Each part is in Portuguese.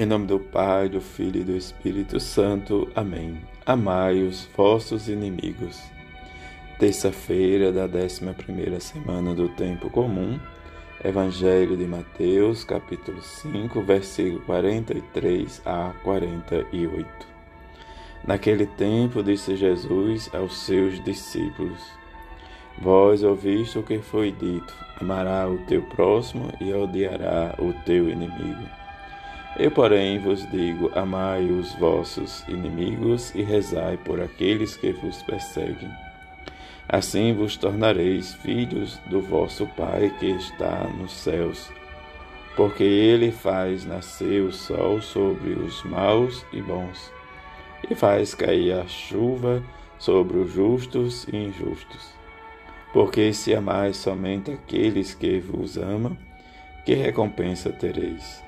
Em nome do Pai, do Filho e do Espírito Santo. Amém. Amai os vossos inimigos. Terça-feira da 11 semana do tempo comum. Evangelho de Mateus, capítulo 5, versículo 43 a 48. Naquele tempo disse Jesus aos seus discípulos: Vós ouviste o que foi dito: amará o teu próximo e odiará o teu inimigo. Eu, porém, vos digo: amai os vossos inimigos e rezai por aqueles que vos perseguem. Assim vos tornareis filhos do vosso Pai que está nos céus, porque ele faz nascer o sol sobre os maus e bons, e faz cair a chuva sobre os justos e injustos. Porque se amais somente aqueles que vos amam, que recompensa tereis?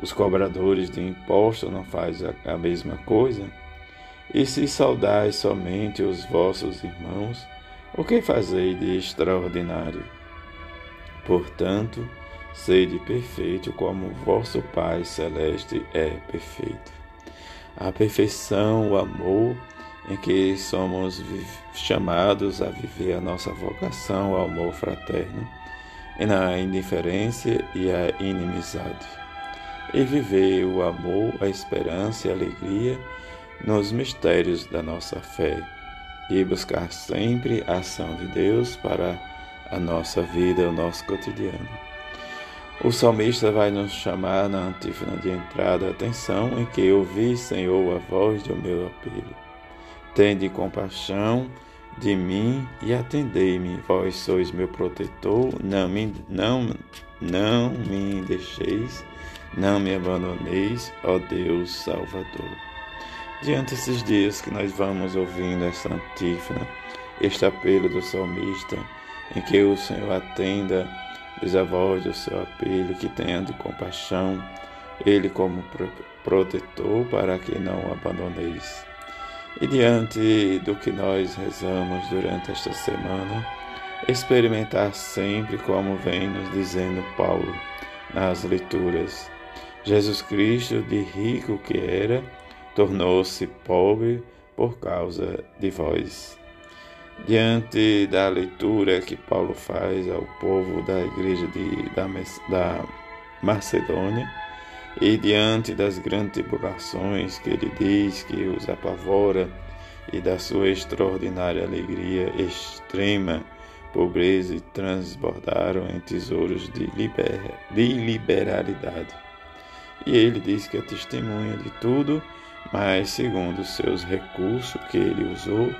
Os cobradores de impostos não fazem a mesma coisa? E se saudais somente os vossos irmãos, o que fazei de extraordinário? Portanto, sede perfeito como vosso Pai Celeste é perfeito. A perfeição, o amor, em que somos chamados a viver a nossa vocação ao amor fraterno, e na indiferença e a inimizade e viver o amor, a esperança e a alegria nos mistérios da nossa fé e buscar sempre a ação de Deus para a nossa vida, o nosso cotidiano. O salmista vai nos chamar na antífona de entrada a atenção em que ouvi, Senhor, a voz do meu apelo. Tende compaixão de mim e atendei-me, vós sois meu protetor, não me, não, não me deixeis não me abandoneis, ó Deus Salvador. Diante desses dias que nós vamos ouvindo essa antífona, este apelo do salmista, em que o Senhor atenda, a do seu apelo, que tenha de compaixão, Ele como protetor, para que não o abandoneis. E diante do que nós rezamos durante esta semana, experimentar sempre como vem nos dizendo Paulo nas leituras Jesus Cristo, de rico que era, tornou-se pobre por causa de vós. Diante da leitura que Paulo faz ao povo da igreja de, da, da Macedônia, e diante das grandes tribulações que ele diz que os apavora, e da sua extraordinária alegria, extrema pobreza e transbordaram em tesouros de, liber, de liberalidade. E ele diz que é testemunha de tudo, mas segundo seus recursos que ele usou,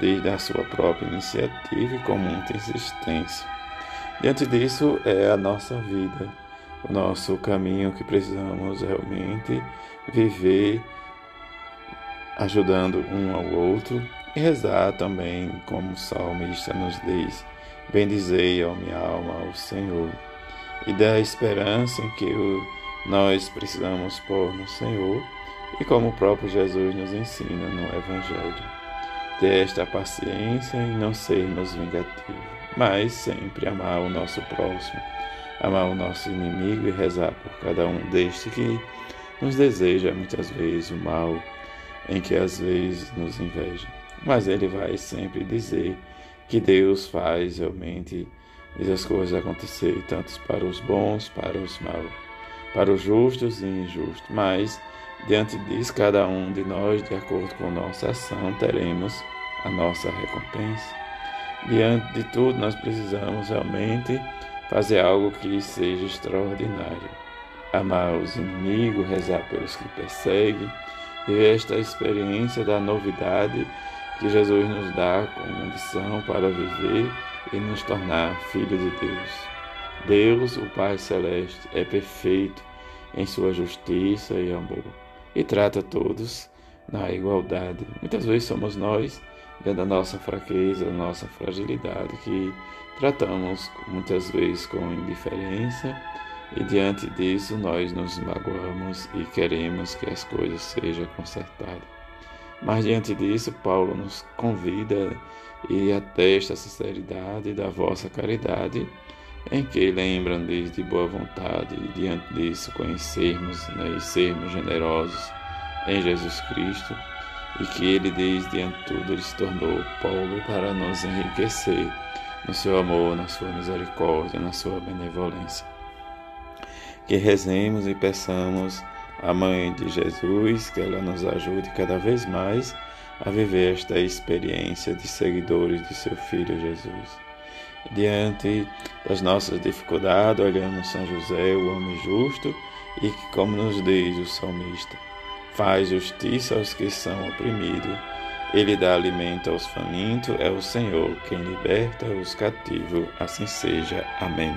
desde a sua própria iniciativa e com muita insistência. Diante disso é a nossa vida, o nosso caminho que precisamos realmente viver ajudando um ao outro e rezar também, como o salmista nos diz: Bendizei, ó minha alma, ao Senhor, e dá esperança em que nós precisamos pôr no Senhor e como o próprio Jesus nos ensina no Evangelho. Ter esta paciência e não sermos vingativos, mas sempre amar o nosso próximo, amar o nosso inimigo e rezar por cada um deste que nos deseja muitas vezes o mal, em que às vezes nos inveja. Mas ele vai sempre dizer que Deus faz realmente as coisas acontecerem, tanto para os bons, para os maus para os justos e injustos, mas, diante disso, cada um de nós, de acordo com nossa ação, teremos a nossa recompensa. Diante de tudo, nós precisamos realmente fazer algo que seja extraordinário. Amar os inimigos, rezar pelos que perseguem, e esta experiência da novidade que Jesus nos dá como missão para viver e nos tornar filhos de Deus. Deus, o Pai Celeste, é perfeito em sua justiça e amor e trata todos na igualdade. Muitas vezes somos nós, da nossa fraqueza, da nossa fragilidade, que tratamos muitas vezes com indiferença e diante disso nós nos magoamos e queremos que as coisas sejam consertadas. Mas diante disso, Paulo nos convida e atesta a sinceridade da vossa caridade em que lembram-lhes de boa vontade e diante disso conhecermos né, e sermos generosos em Jesus Cristo e que Ele desde de tudo Ele se tornou pobre para nos enriquecer no seu amor, na sua misericórdia, na sua benevolência. Que rezemos e peçamos à Mãe de Jesus que ela nos ajude cada vez mais a viver esta experiência de seguidores de seu Filho Jesus. Diante das nossas dificuldades, olhamos São José, o homem justo, e que, como nos diz o salmista, faz justiça aos que são oprimidos, ele dá alimento aos famintos, é o Senhor quem liberta os cativos. Assim seja. Amém.